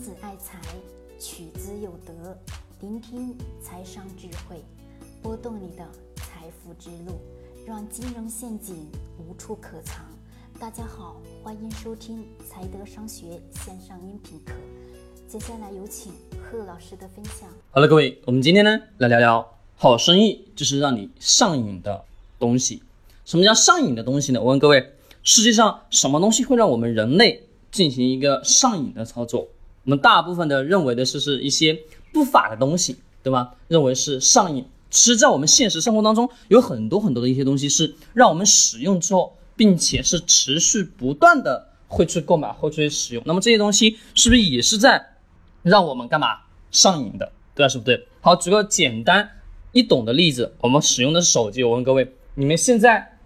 子爱财，取之有德。聆听财商智慧，拨动你的财富之路，让金融陷阱无处可藏。大家好，欢迎收听财德商学线上音频课。接下来有请贺老师的分享。好了，各位，我们今天呢来聊聊好生意就是让你上瘾的东西。什么叫上瘾的东西呢？我问各位，世界上什么东西会让我们人类进行一个上瘾的操作？我们大部分的认为的是是一些。不法的东西，对吗？认为是上瘾。其实，在我们现实生活当中，有很多很多的一些东西是让我们使用之后，并且是持续不断的会去购买，会去使用。那么这些东西是不是也是在让我们干嘛上瘾的？对吧？是不对？好，举个简单易懂的例子，我们使用的手机。我问各位，你们现在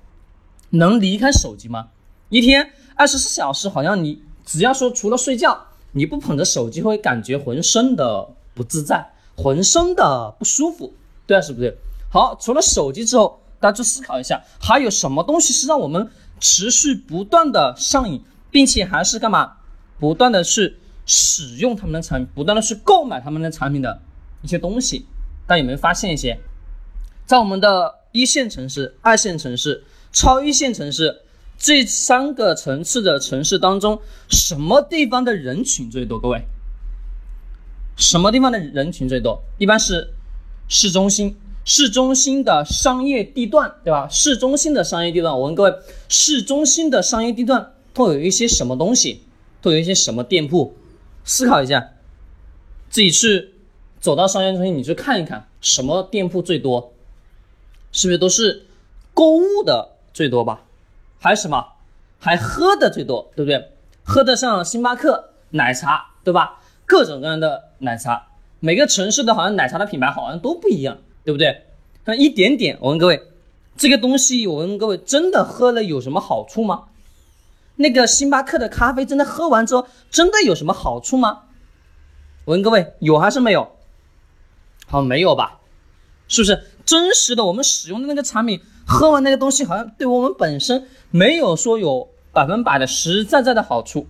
能离开手机吗？一天二十四小时，好像你只要说除了睡觉，你不捧着手机，会感觉浑身的。不自在，浑身的不舒服，对啊，是不对？好，除了手机之后，大家去思考一下，还有什么东西是让我们持续不断的上瘾，并且还是干嘛？不断的去使用他们的产品，不断的去购买他们的产品的一些东西。大家有没有发现一些，在我们的一线城市、二线城市、超一线城市这三个层次的城市当中，什么地方的人群最多？各位？什么地方的人群最多？一般是市中心，市中心的商业地段，对吧？市中心的商业地段，我问各位，市中心的商业地段都有一些什么东西？都有一些什么店铺？思考一下，自己去走到商业中心，你去看一看，什么店铺最多？是不是都是购物的最多吧？还是什么？还喝的最多，对不对？喝的像星巴克奶茶，对吧？各种各样的奶茶，每个城市的好像奶茶的品牌好像都不一样，对不对？那一点点，我问各位，这个东西我问各位，真的喝了有什么好处吗？那个星巴克的咖啡真的喝完之后真的有什么好处吗？我问各位，有还是没有？好，没有吧？是不是真实的我们使用的那个产品，喝完那个东西好像对我们本身没有说有百分百的实实在在的好处？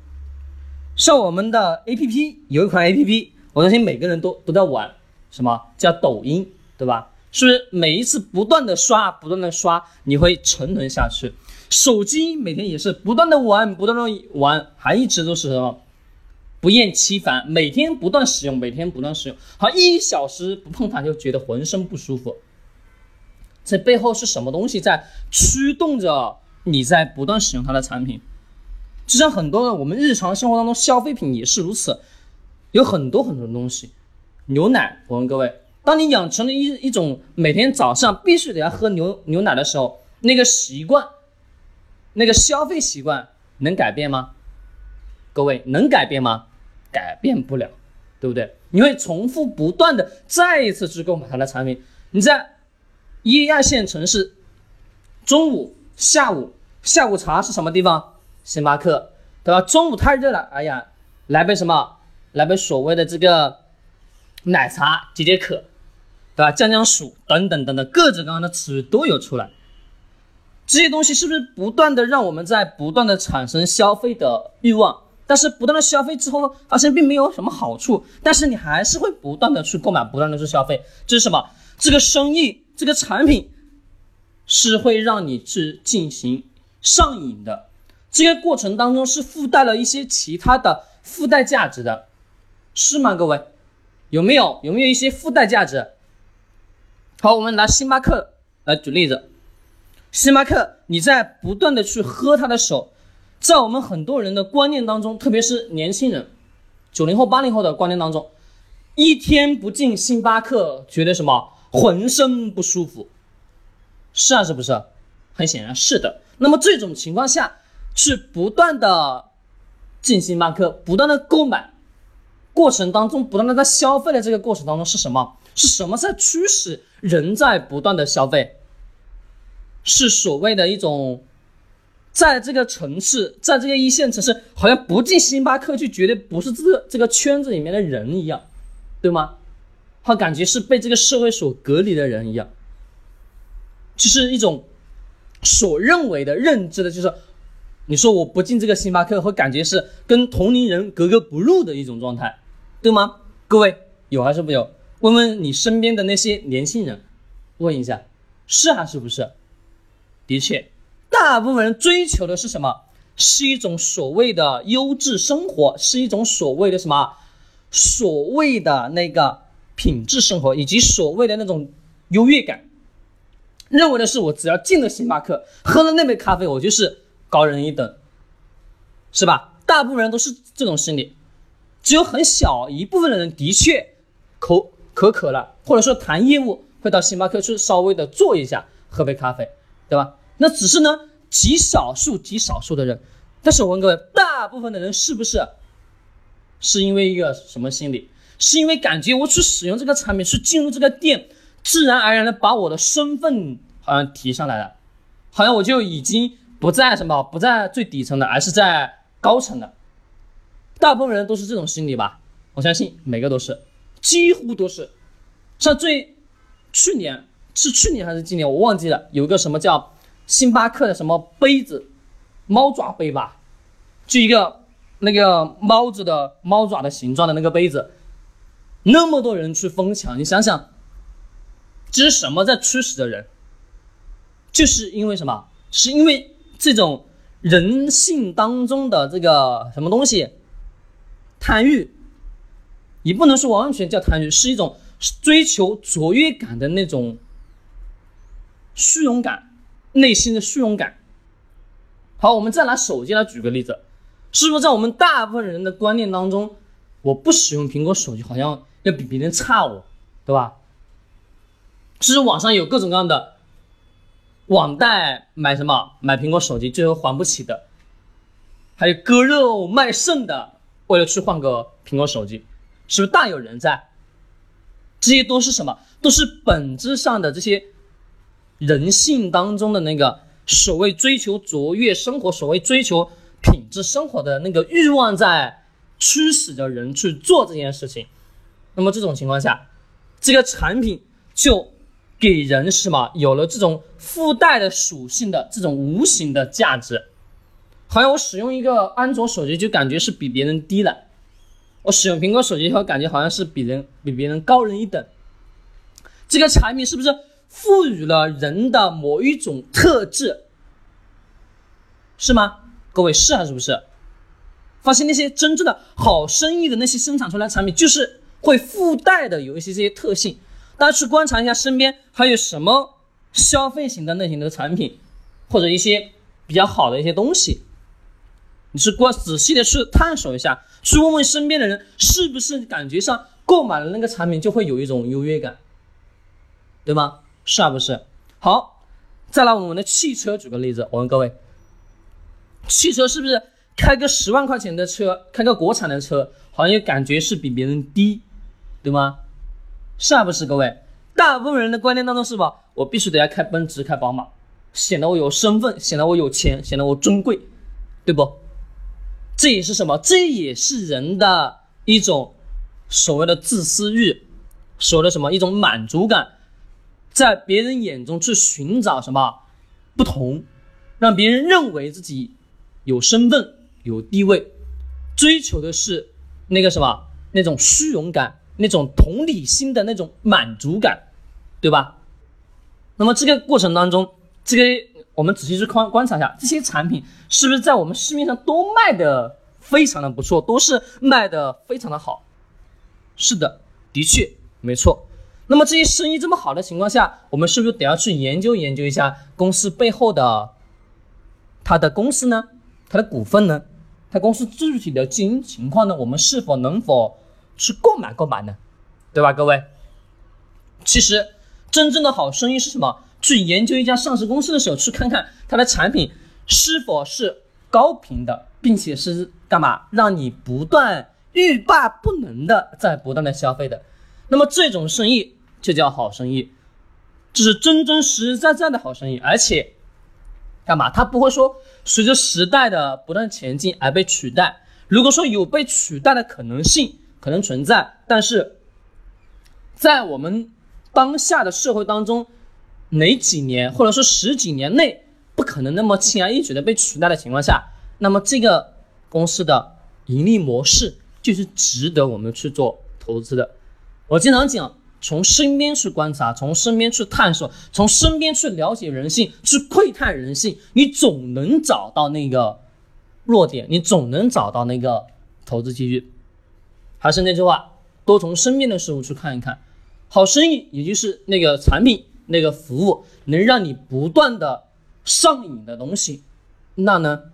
像我们的 A P P 有一款 A P P，我相信每个人都都在玩，什么叫抖音，对吧？是不是每一次不断的刷，不断的刷，你会沉沦下去？手机每天也是不断的玩，不断的玩，还一直都是什么不厌其烦，每天不断使用，每天不断使用，好一小时不碰它就觉得浑身不舒服。这背后是什么东西在驱动着你在不断使用它的产品？就像很多的我们日常生活当中消费品也是如此，有很多很多的东西，牛奶。我问各位，当你养成了一一种每天早上必须得要喝牛牛奶的时候，那个习惯，那个消费习惯能改变吗？各位能改变吗？改变不了，对不对？你会重复不断的再一次去购买它的产品。你在一二线城市，中午、下午下午茶是什么地方？星巴克，对吧？中午太热了，哎呀，来杯什么？来杯所谓的这个奶茶解解渴，对吧？降降暑等等等等，各种各样的词语都有出来。这些东西是不是不断的让我们在不断的产生消费的欲望？但是不断的消费之后，发现并没有什么好处，但是你还是会不断的去购买，不断的去消费。这是什么？这个生意，这个产品是会让你去进行上瘾的。这个过程当中是附带了一些其他的附带价值的，是吗？各位，有没有有没有一些附带价值？好，我们拿星巴克来举例子。星巴克，你在不断的去喝它的时候，在我们很多人的观念当中，特别是年轻人，九零后、八零后的观念当中，一天不进星巴克，觉得什么浑身不舒服，是啊，是不是？很显然是的。那么这种情况下。去不断的进星巴克，不断的购买过程当中，不断的在消费的这个过程当中是什么？是什么在驱使人在不断的消费？是所谓的一种，在这个城市，在这个一线城市，好像不进星巴克就绝对不是这这个圈子里面的人一样，对吗？他感觉是被这个社会所隔离的人一样，就是一种所认为的认知的，就是。你说我不进这个星巴克，会感觉是跟同龄人格格不入的一种状态，对吗？各位有还是没有？问问你身边的那些年轻人，问一下，是还是不是？的确，大部分人追求的是什么？是一种所谓的优质生活，是一种所谓的什么？所谓的那个品质生活，以及所谓的那种优越感。认为的是，我只要进了星巴克，喝了那杯咖啡，我就是高人一等，是吧？大部分人都是这种心理，只有很小一部分的人的确口口渴了，或者说谈业务会到星巴克去稍微的坐一下，喝杯咖啡，对吧？那只是呢极少数极少数的人，但是我问各位，大部分的人是不是是因为一个什么心理？是因为感觉我去使用这个产品，去进入这个店。自然而然的把我的身份好像提上来了，好像我就已经不在什么不在最底层的，而是在高层的。大部分人都是这种心理吧？我相信每个都是，几乎都是。像最去年是去年还是今年我忘记了，有个什么叫星巴克的什么杯子，猫爪杯吧，就一个那个猫子的猫爪的形状的那个杯子，那么多人去疯抢，你想想。这是什么在驱使的人？就是因为什么？是因为这种人性当中的这个什么东西？贪欲，也不能说完全叫贪欲，是一种追求卓越感的那种虚荣感，内心的虚荣感。好，我们再拿手机来举个例子，是不是在我们大部分人的观念当中，我不使用苹果手机，好像要比别人差我，对吧？其实网上有各种各样的网贷买什么买苹果手机最后还不起的，还有割肉卖肾的，为了去换个苹果手机，是不是大有人在？这些都是什么？都是本质上的这些人性当中的那个所谓追求卓越生活、所谓追求品质生活的那个欲望在驱使着人去做这件事情。那么这种情况下，这个产品就。给人是什么？有了这种附带的属性的这种无形的价值，好像我使用一个安卓手机就感觉是比别人低了，我使用苹果手机以后感觉好像是比人比别人高人一等。这个产品是不是赋予了人的某一种特质？是吗？各位是还是不是？发现那些真正的好生意的那些生产出来产品，就是会附带的有一些这些特性。大家去观察一下身边还有什么消费型的类型的产品，或者一些比较好的一些东西，你去观仔细的去探索一下，去问问身边的人，是不是感觉上购买了那个产品就会有一种优越感，对吗？是啊，不是？好，再拿我们的汽车举个例子，我问各位，汽车是不是开个十万块钱的车，开个国产的车，好像感觉是比别人低，对吗？是还不是各位？大部分人的观念当中是吧？我必须得要开奔驰、开宝马，显得我有身份，显得我有钱，显得我尊贵，对不？这也是什么？这也是人的一种所谓的自私欲，所谓的什么一种满足感，在别人眼中去寻找什么不同，让别人认为自己有身份、有地位，追求的是那个什么那种虚荣感。那种同理心的那种满足感，对吧？那么这个过程当中，这个我们仔细去观观察一下，这些产品是不是在我们市面上都卖的非常的不错，都是卖的非常的好？是的，的确没错。那么这些生意这么好的情况下，我们是不是得要去研究研究一下公司背后的它的公司呢？它的股份呢？它公司具体的经营情况呢？我们是否能否？去购买购买呢，对吧，各位？其实真正的好生意是什么？去研究一家上市公司的时候，去看看它的产品是否是高频的，并且是干嘛让你不断欲罢不能的在不断的消费的。那么这种生意就叫好生意，这是真真实实在在的好生意，而且干嘛？它不会说随着时代的不断前进而被取代。如果说有被取代的可能性，可能存在，但是在我们当下的社会当中，哪几年或者说十几年内不可能那么轻而易举的被取代的情况下，那么这个公司的盈利模式就是值得我们去做投资的。我经常讲，从身边去观察，从身边去探索，从身边去了解人性，去窥探人性，你总能找到那个弱点，你总能找到那个投资机遇。还是那句话，多从身边的事物去看一看，好生意也就是那个产品、那个服务能让你不断的上瘾的东西，那呢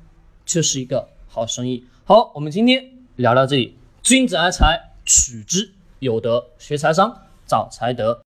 就是一个好生意。好，我们今天聊到这里，君子爱财，取之有德，学财商，找财德。